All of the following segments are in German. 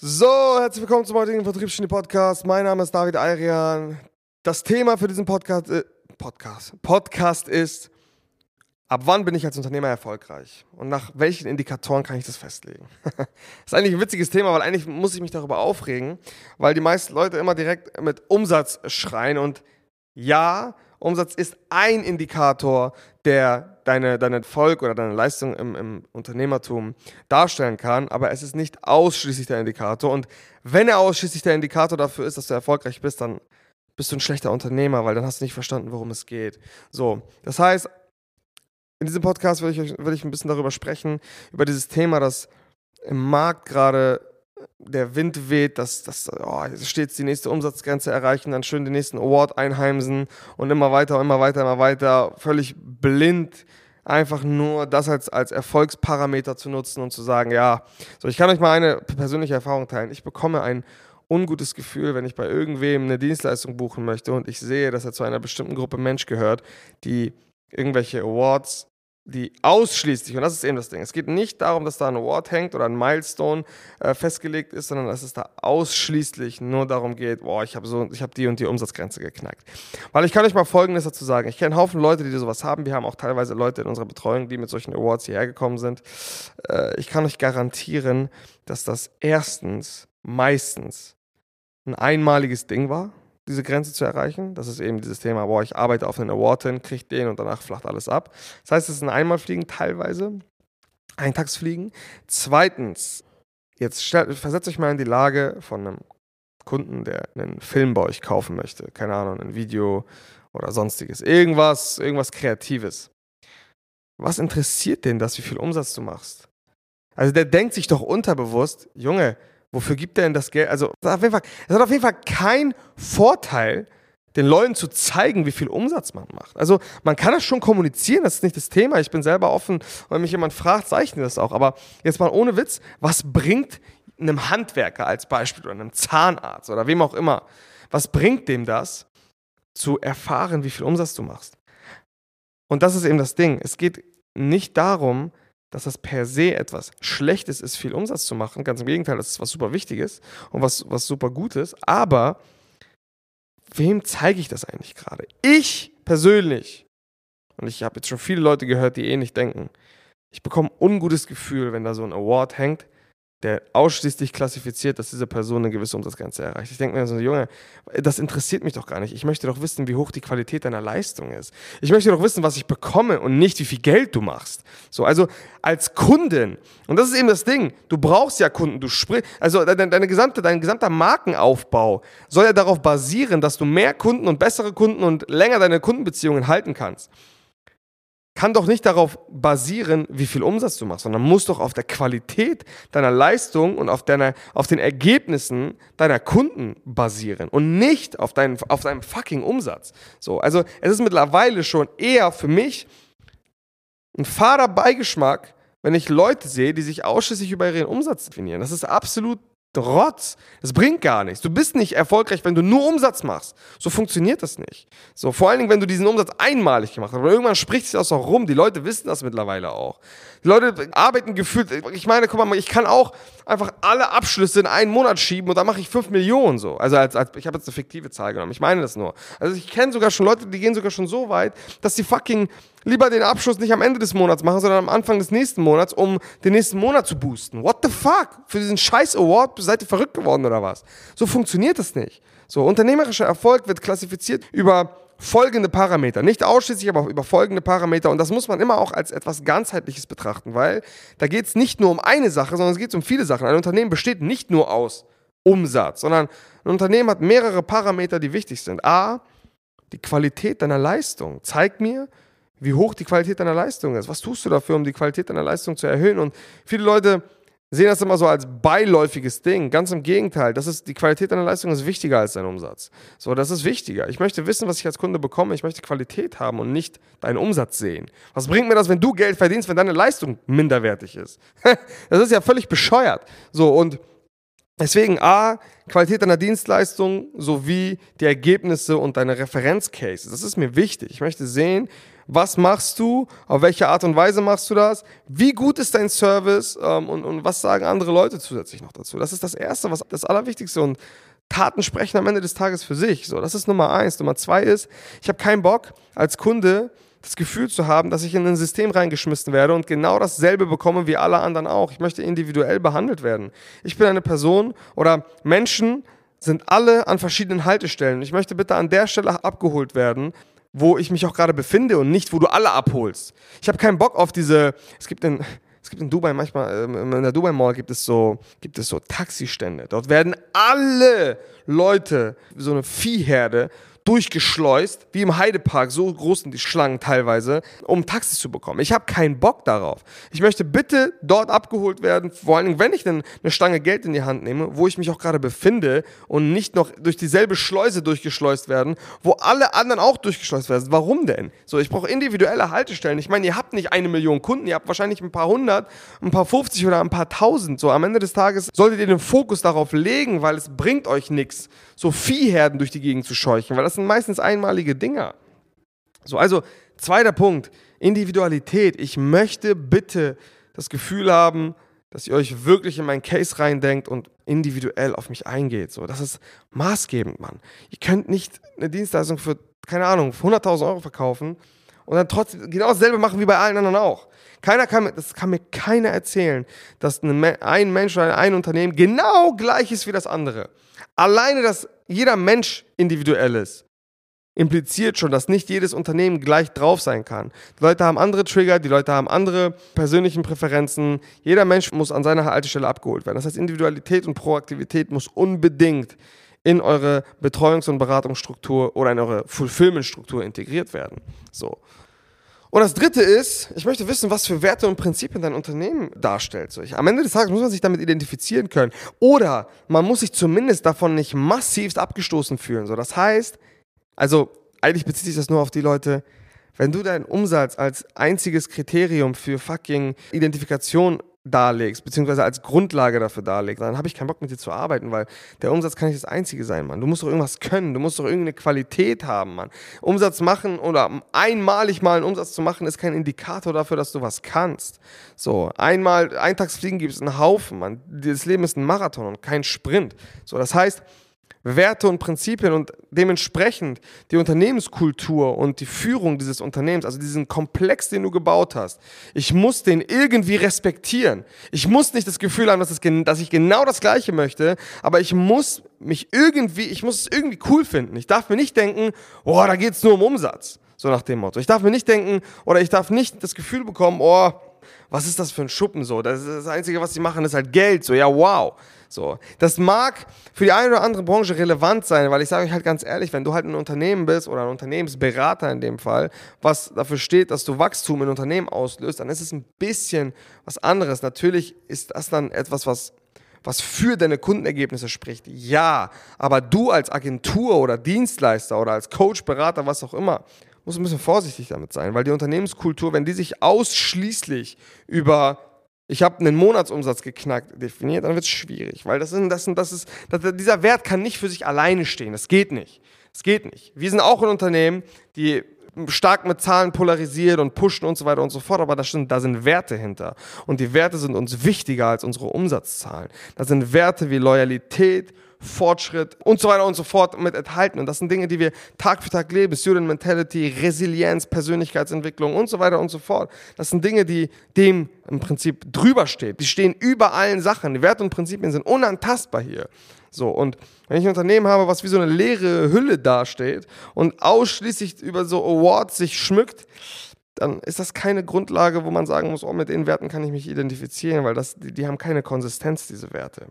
So, herzlich willkommen zum heutigen Vertriebsschiene Podcast. Mein Name ist David Ayrian. Das Thema für diesen Podcast, äh, Podcast, Podcast ist, ab wann bin ich als Unternehmer erfolgreich? Und nach welchen Indikatoren kann ich das festlegen? das ist eigentlich ein witziges Thema, weil eigentlich muss ich mich darüber aufregen, weil die meisten Leute immer direkt mit Umsatz schreien. Und ja, Umsatz ist ein Indikator, der deine, deinen Erfolg oder deine Leistung im, im Unternehmertum darstellen kann, aber es ist nicht ausschließlich der Indikator. Und wenn er ausschließlich der Indikator dafür ist, dass du erfolgreich bist, dann bist du ein schlechter Unternehmer, weil dann hast du nicht verstanden, worum es geht. So, das heißt, in diesem Podcast will ich, will ich ein bisschen darüber sprechen, über dieses Thema, dass im Markt gerade der Wind weht, dass, dass oh, stets die nächste Umsatzgrenze erreichen, dann schön den nächsten Award einheimsen und immer weiter, immer weiter, immer weiter, völlig blind einfach nur das als, als Erfolgsparameter zu nutzen und zu sagen, ja, so ich kann euch mal eine persönliche Erfahrung teilen. Ich bekomme ein ungutes Gefühl, wenn ich bei irgendwem eine Dienstleistung buchen möchte und ich sehe, dass er zu einer bestimmten Gruppe Mensch gehört, die irgendwelche Awards die ausschließlich, und das ist eben das Ding, es geht nicht darum, dass da ein Award hängt oder ein Milestone äh, festgelegt ist, sondern dass es da ausschließlich nur darum geht, boah, ich habe so, ich habe die und die Umsatzgrenze geknackt. Weil ich kann euch mal Folgendes dazu sagen. Ich kenne einen Haufen Leute, die sowas haben. Wir haben auch teilweise Leute in unserer Betreuung, die mit solchen Awards hierher gekommen sind. Äh, ich kann euch garantieren, dass das erstens meistens ein einmaliges Ding war diese Grenze zu erreichen. Das ist eben dieses Thema, boah, ich arbeite auf einen Award hin, kriege den und danach flacht alles ab. Das heißt, es ist ein Einmalfliegen teilweise, Eintagsfliegen. Zweitens, jetzt stellt, versetzt euch mal in die Lage von einem Kunden, der einen Film bei euch kaufen möchte. Keine Ahnung, ein Video oder sonstiges. Irgendwas, irgendwas Kreatives. Was interessiert den das, wie viel Umsatz du machst? Also der denkt sich doch unterbewusst, Junge, Wofür gibt er denn das Geld? Also, es hat, Fall, es hat auf jeden Fall keinen Vorteil, den Leuten zu zeigen, wie viel Umsatz man macht. Also, man kann das schon kommunizieren, das ist nicht das Thema. Ich bin selber offen, wenn mich jemand fragt, zeichne das auch. Aber jetzt mal ohne Witz, was bringt einem Handwerker als Beispiel oder einem Zahnarzt oder wem auch immer, was bringt dem das, zu erfahren, wie viel Umsatz du machst? Und das ist eben das Ding. Es geht nicht darum, dass das per se etwas Schlechtes ist, viel Umsatz zu machen. Ganz im Gegenteil, das ist was super Wichtiges und was, was super Gutes. Aber wem zeige ich das eigentlich gerade? Ich persönlich, und ich habe jetzt schon viele Leute gehört, die ähnlich denken, ich bekomme ein ungutes Gefühl, wenn da so ein Award hängt, der ausschließlich klassifiziert, dass diese Person eine gewisse Umsatzgrenze erreicht. Ich denke mir so, Junge, das interessiert mich doch gar nicht. Ich möchte doch wissen, wie hoch die Qualität deiner Leistung ist. Ich möchte doch wissen, was ich bekomme und nicht, wie viel Geld du machst. So, also als Kundin, und das ist eben das Ding, du brauchst ja Kunden, du sprichst, also deine, deine gesamte, dein gesamter Markenaufbau soll ja darauf basieren, dass du mehr Kunden und bessere Kunden und länger deine Kundenbeziehungen halten kannst kann doch nicht darauf basieren, wie viel Umsatz du machst, sondern muss doch auf der Qualität deiner Leistung und auf, deiner, auf den Ergebnissen deiner Kunden basieren und nicht auf, deinen, auf deinem fucking Umsatz. So, also es ist mittlerweile schon eher für mich ein fader Beigeschmack, wenn ich Leute sehe, die sich ausschließlich über ihren Umsatz definieren. Das ist absolut Rotz. Das bringt gar nichts. Du bist nicht erfolgreich, wenn du nur Umsatz machst. So funktioniert das nicht. So, vor allen Dingen, wenn du diesen Umsatz einmalig gemacht hast. Aber irgendwann spricht sich das auch rum. Die Leute wissen das mittlerweile auch. Die Leute arbeiten gefühlt. Ich meine, guck mal, ich kann auch einfach alle Abschlüsse in einen Monat schieben und dann mache ich 5 Millionen so. Also als, als ich habe jetzt eine fiktive Zahl genommen. Ich meine das nur. Also ich kenne sogar schon Leute, die gehen sogar schon so weit, dass sie fucking lieber den Abschluss nicht am Ende des Monats machen, sondern am Anfang des nächsten Monats, um den nächsten Monat zu boosten. What the fuck? Für diesen scheiß Award seid ihr verrückt geworden oder was? So funktioniert das nicht. So, unternehmerischer Erfolg wird klassifiziert über folgende Parameter. Nicht ausschließlich, aber über folgende Parameter. Und das muss man immer auch als etwas ganzheitliches betrachten, weil da geht es nicht nur um eine Sache, sondern es geht um viele Sachen. Ein Unternehmen besteht nicht nur aus Umsatz, sondern ein Unternehmen hat mehrere Parameter, die wichtig sind. A, die Qualität deiner Leistung. Zeig mir, wie hoch die Qualität deiner Leistung ist. Was tust du dafür, um die Qualität deiner Leistung zu erhöhen? Und viele Leute sehen das immer so als beiläufiges Ding. Ganz im Gegenteil. Das ist, die Qualität deiner Leistung ist wichtiger als dein Umsatz. So, das ist wichtiger. Ich möchte wissen, was ich als Kunde bekomme. Ich möchte Qualität haben und nicht deinen Umsatz sehen. Was bringt mir das, wenn du Geld verdienst, wenn deine Leistung minderwertig ist? das ist ja völlig bescheuert. So, und Deswegen A, Qualität deiner Dienstleistung sowie die Ergebnisse und deine Referenzcases. Das ist mir wichtig. Ich möchte sehen, Was machst du? Auf welche Art und Weise machst du das? Wie gut ist dein Service? Ähm, und, und was sagen andere Leute zusätzlich noch dazu? Das ist das Erste, was das Allerwichtigste. Und Taten sprechen am Ende des Tages für sich. So, das ist Nummer eins. Nummer zwei ist, ich habe keinen Bock als Kunde das Gefühl zu haben, dass ich in ein System reingeschmissen werde und genau dasselbe bekomme wie alle anderen auch. Ich möchte individuell behandelt werden. Ich bin eine Person oder Menschen sind alle an verschiedenen Haltestellen. Ich möchte bitte an der Stelle abgeholt werden, wo ich mich auch gerade befinde und nicht, wo du alle abholst. Ich habe keinen Bock auf diese, es gibt in, es gibt in Dubai manchmal, ähm, in der Dubai Mall gibt es so, gibt es so Taxistände. Dort werden alle Leute, so eine Viehherde, durchgeschleust, wie im Heidepark, so groß sind die Schlangen teilweise, um Taxis zu bekommen. Ich habe keinen Bock darauf. Ich möchte bitte dort abgeholt werden, vor allen Dingen, wenn ich dann eine Stange Geld in die Hand nehme, wo ich mich auch gerade befinde und nicht noch durch dieselbe Schleuse durchgeschleust werden, wo alle anderen auch durchgeschleust werden. Warum denn? So, ich brauche individuelle Haltestellen. Ich meine, ihr habt nicht eine Million Kunden, ihr habt wahrscheinlich ein paar hundert, ein paar 50 oder ein paar tausend. So, am Ende des Tages solltet ihr den Fokus darauf legen, weil es bringt euch nichts, so Viehherden durch die Gegend zu scheuchen, weil das sind meistens einmalige Dinger. So, also zweiter Punkt, Individualität. Ich möchte bitte das Gefühl haben, dass ihr euch wirklich in meinen Case reindenkt und individuell auf mich eingeht. So, das ist maßgebend, Mann. Ihr könnt nicht eine Dienstleistung für, keine Ahnung, 100.000 Euro verkaufen und dann trotzdem genau dasselbe machen wie bei allen anderen auch. Keiner kann, das kann mir keiner erzählen, dass ein Mensch oder ein Unternehmen genau gleich ist wie das andere. Alleine, dass jeder Mensch individuell ist, impliziert schon, dass nicht jedes Unternehmen gleich drauf sein kann. Die Leute haben andere Trigger, die Leute haben andere persönlichen Präferenzen. Jeder Mensch muss an seiner Haltestelle abgeholt werden. Das heißt, Individualität und Proaktivität muss unbedingt in eure Betreuungs- und Beratungsstruktur oder in eure Fulfillment-Struktur integriert werden. So. Und das dritte ist, ich möchte wissen, was für Werte und Prinzipien dein Unternehmen darstellt. So, ich, am Ende des Tages muss man sich damit identifizieren können. Oder man muss sich zumindest davon nicht massivst abgestoßen fühlen. So, das heißt, also eigentlich bezieht sich das nur auf die Leute, wenn du deinen Umsatz als einziges Kriterium für fucking Identifikation darlegst, beziehungsweise als Grundlage dafür darlegst, dann habe ich keinen Bock mit dir zu arbeiten, weil der Umsatz kann nicht das Einzige sein, Mann. Du musst doch irgendwas können, du musst doch irgendeine Qualität haben, Mann. Umsatz machen oder einmalig mal einen Umsatz zu machen, ist kein Indikator dafür, dass du was kannst. So, einmal Eintagsfliegen gibt es einen Haufen, Mann. Das Leben ist ein Marathon und kein Sprint. So, das heißt, Werte und Prinzipien und dementsprechend die Unternehmenskultur und die Führung dieses Unternehmens, also diesen Komplex, den du gebaut hast. Ich muss den irgendwie respektieren. Ich muss nicht das Gefühl haben, dass, es, dass ich genau das Gleiche möchte, aber ich muss mich irgendwie, ich muss es irgendwie cool finden. Ich darf mir nicht denken, oh, da geht es nur um Umsatz. So nach dem Motto. Ich darf mir nicht denken, oder ich darf nicht das Gefühl bekommen, oh, was ist das für ein Schuppen so? Das, das Einzige, was sie machen, ist halt Geld. So, ja, wow. So, das mag für die eine oder andere Branche relevant sein, weil ich sage euch halt ganz ehrlich, wenn du halt ein Unternehmen bist oder ein Unternehmensberater in dem Fall, was dafür steht, dass du Wachstum in Unternehmen auslöst, dann ist es ein bisschen was anderes. Natürlich ist das dann etwas, was was für deine Kundenergebnisse spricht. Ja, aber du als Agentur oder Dienstleister oder als Coach, Berater, was auch immer, musst ein bisschen vorsichtig damit sein, weil die Unternehmenskultur, wenn die sich ausschließlich über ich habe einen Monatsumsatz geknackt definiert, dann wird es schwierig, weil das, sind, das, sind, das ist, dieser Wert kann nicht für sich alleine stehen. Das geht nicht. Das geht nicht. Wir sind auch ein Unternehmen, die stark mit Zahlen polarisiert und pushen und so weiter und so fort, aber da sind, da sind Werte hinter. Und die Werte sind uns wichtiger als unsere Umsatzzahlen. Da sind Werte wie Loyalität, Fortschritt und so weiter und so fort mit enthalten. Und das sind Dinge, die wir Tag für Tag leben. Student Mentality, Resilienz, Persönlichkeitsentwicklung und so weiter und so fort. Das sind Dinge, die dem im Prinzip drüber stehen. Die stehen über allen Sachen. Die Werte und Prinzipien sind unantastbar hier. So, und wenn ich ein Unternehmen habe, was wie so eine leere Hülle dasteht und ausschließlich über so Awards sich schmückt, dann ist das keine Grundlage, wo man sagen muss, oh, mit den Werten kann ich mich identifizieren, weil das, die, die haben keine Konsistenz, diese Werte.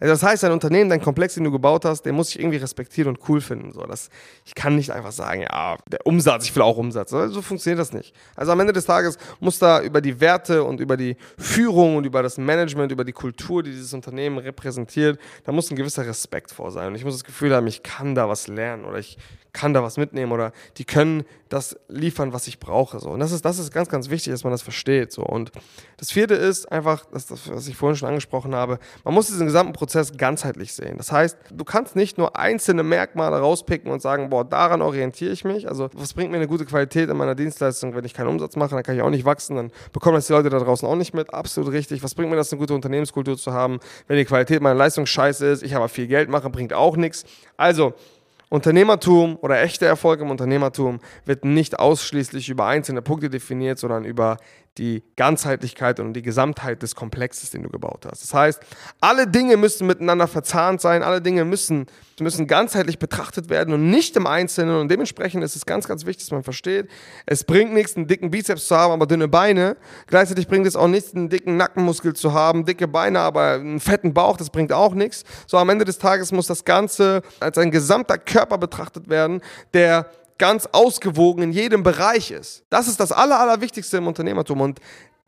Also das heißt, dein Unternehmen, dein Komplex, den du gebaut hast, den muss ich irgendwie respektieren und cool finden. So, das, ich kann nicht einfach sagen, ja, der Umsatz, ich will auch Umsatz. So funktioniert das nicht. Also am Ende des Tages muss da über die Werte und über die Führung und über das Management, über die Kultur, die dieses Unternehmen repräsentiert, da muss ein gewisser Respekt vor sein. Und ich muss das Gefühl haben, ich kann da was lernen oder ich kann da was mitnehmen oder die können das liefern, was ich brauche. So. Und das ist, das ist ganz, ganz wichtig, dass man das versteht. So. Und das vierte ist einfach, das, was ich vorhin schon angesprochen habe, man muss diesen gesamten Prozess ganzheitlich sehen. Das heißt, du kannst nicht nur einzelne Merkmale rauspicken und sagen, boah, daran orientiere ich mich. Also, was bringt mir eine gute Qualität in meiner Dienstleistung, wenn ich keinen Umsatz mache, dann kann ich auch nicht wachsen, dann bekommen das die Leute da draußen auch nicht mit. Absolut richtig. Was bringt mir das, eine gute Unternehmenskultur zu haben, wenn die Qualität meiner Leistung scheiße ist, ich aber viel Geld mache, bringt auch nichts. Also, Unternehmertum oder echter Erfolg im Unternehmertum wird nicht ausschließlich über einzelne Punkte definiert, sondern über die Ganzheitlichkeit und die Gesamtheit des Komplexes, den du gebaut hast. Das heißt, alle Dinge müssen miteinander verzahnt sein, alle Dinge müssen, müssen ganzheitlich betrachtet werden und nicht im Einzelnen. Und dementsprechend ist es ganz, ganz wichtig, dass man versteht, es bringt nichts, einen dicken Bizeps zu haben, aber dünne Beine. Gleichzeitig bringt es auch nichts, einen dicken Nackenmuskel zu haben, dicke Beine, aber einen fetten Bauch, das bringt auch nichts. So am Ende des Tages muss das Ganze als ein gesamter Körper betrachtet werden, der ganz ausgewogen in jedem Bereich ist. Das ist das Aller, Allerwichtigste im Unternehmertum und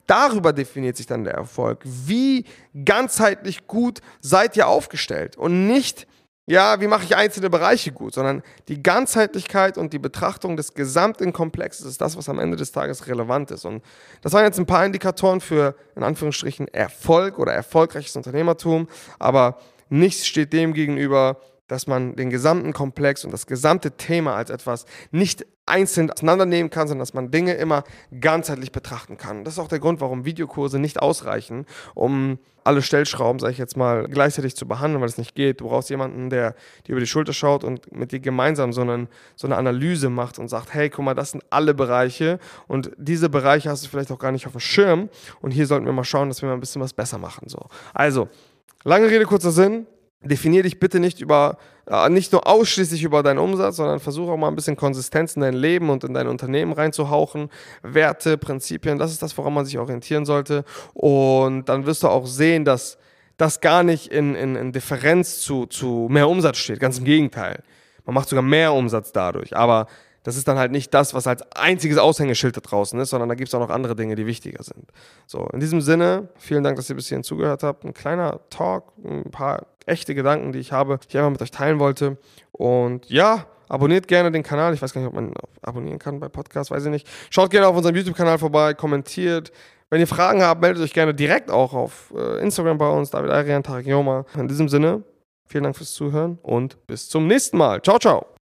darüber definiert sich dann der Erfolg. Wie ganzheitlich gut seid ihr aufgestellt und nicht, ja, wie mache ich einzelne Bereiche gut, sondern die Ganzheitlichkeit und die Betrachtung des gesamten Komplexes ist das, was am Ende des Tages relevant ist. Und das waren jetzt ein paar Indikatoren für, in Anführungsstrichen, Erfolg oder erfolgreiches Unternehmertum, aber nichts steht dem gegenüber, dass man den gesamten Komplex und das gesamte Thema als etwas nicht einzeln auseinandernehmen kann, sondern dass man Dinge immer ganzheitlich betrachten kann. Das ist auch der Grund, warum Videokurse nicht ausreichen, um alle Stellschrauben, sage ich jetzt mal, gleichzeitig zu behandeln, weil es nicht geht. Du brauchst jemanden, der dir über die Schulter schaut und mit dir gemeinsam so, einen, so eine Analyse macht und sagt, hey, guck mal, das sind alle Bereiche und diese Bereiche hast du vielleicht auch gar nicht auf dem Schirm und hier sollten wir mal schauen, dass wir mal ein bisschen was besser machen. So. Also, lange Rede, kurzer Sinn definier dich bitte nicht über, äh, nicht nur ausschließlich über deinen Umsatz, sondern versuche auch mal ein bisschen Konsistenz in dein Leben und in dein Unternehmen reinzuhauchen. Werte, Prinzipien, das ist das, woran man sich orientieren sollte. Und dann wirst du auch sehen, dass das gar nicht in, in, in Differenz zu, zu mehr Umsatz steht. Ganz im Gegenteil. Man macht sogar mehr Umsatz dadurch. Aber das ist dann halt nicht das, was als einziges Aushängeschild da draußen ist, sondern da gibt es auch noch andere Dinge, die wichtiger sind. So, in diesem Sinne, vielen Dank, dass ihr bis hierhin zugehört habt. Ein kleiner Talk, ein paar echte Gedanken, die ich habe, die ich einfach mit euch teilen wollte. Und ja, abonniert gerne den Kanal. Ich weiß gar nicht, ob man abonnieren kann bei Podcasts, weiß ich nicht. Schaut gerne auf unserem YouTube-Kanal vorbei, kommentiert. Wenn ihr Fragen habt, meldet euch gerne direkt auch auf äh, Instagram bei uns, David Arian, Tarek Yoma. In diesem Sinne, vielen Dank fürs Zuhören und bis zum nächsten Mal. Ciao, ciao.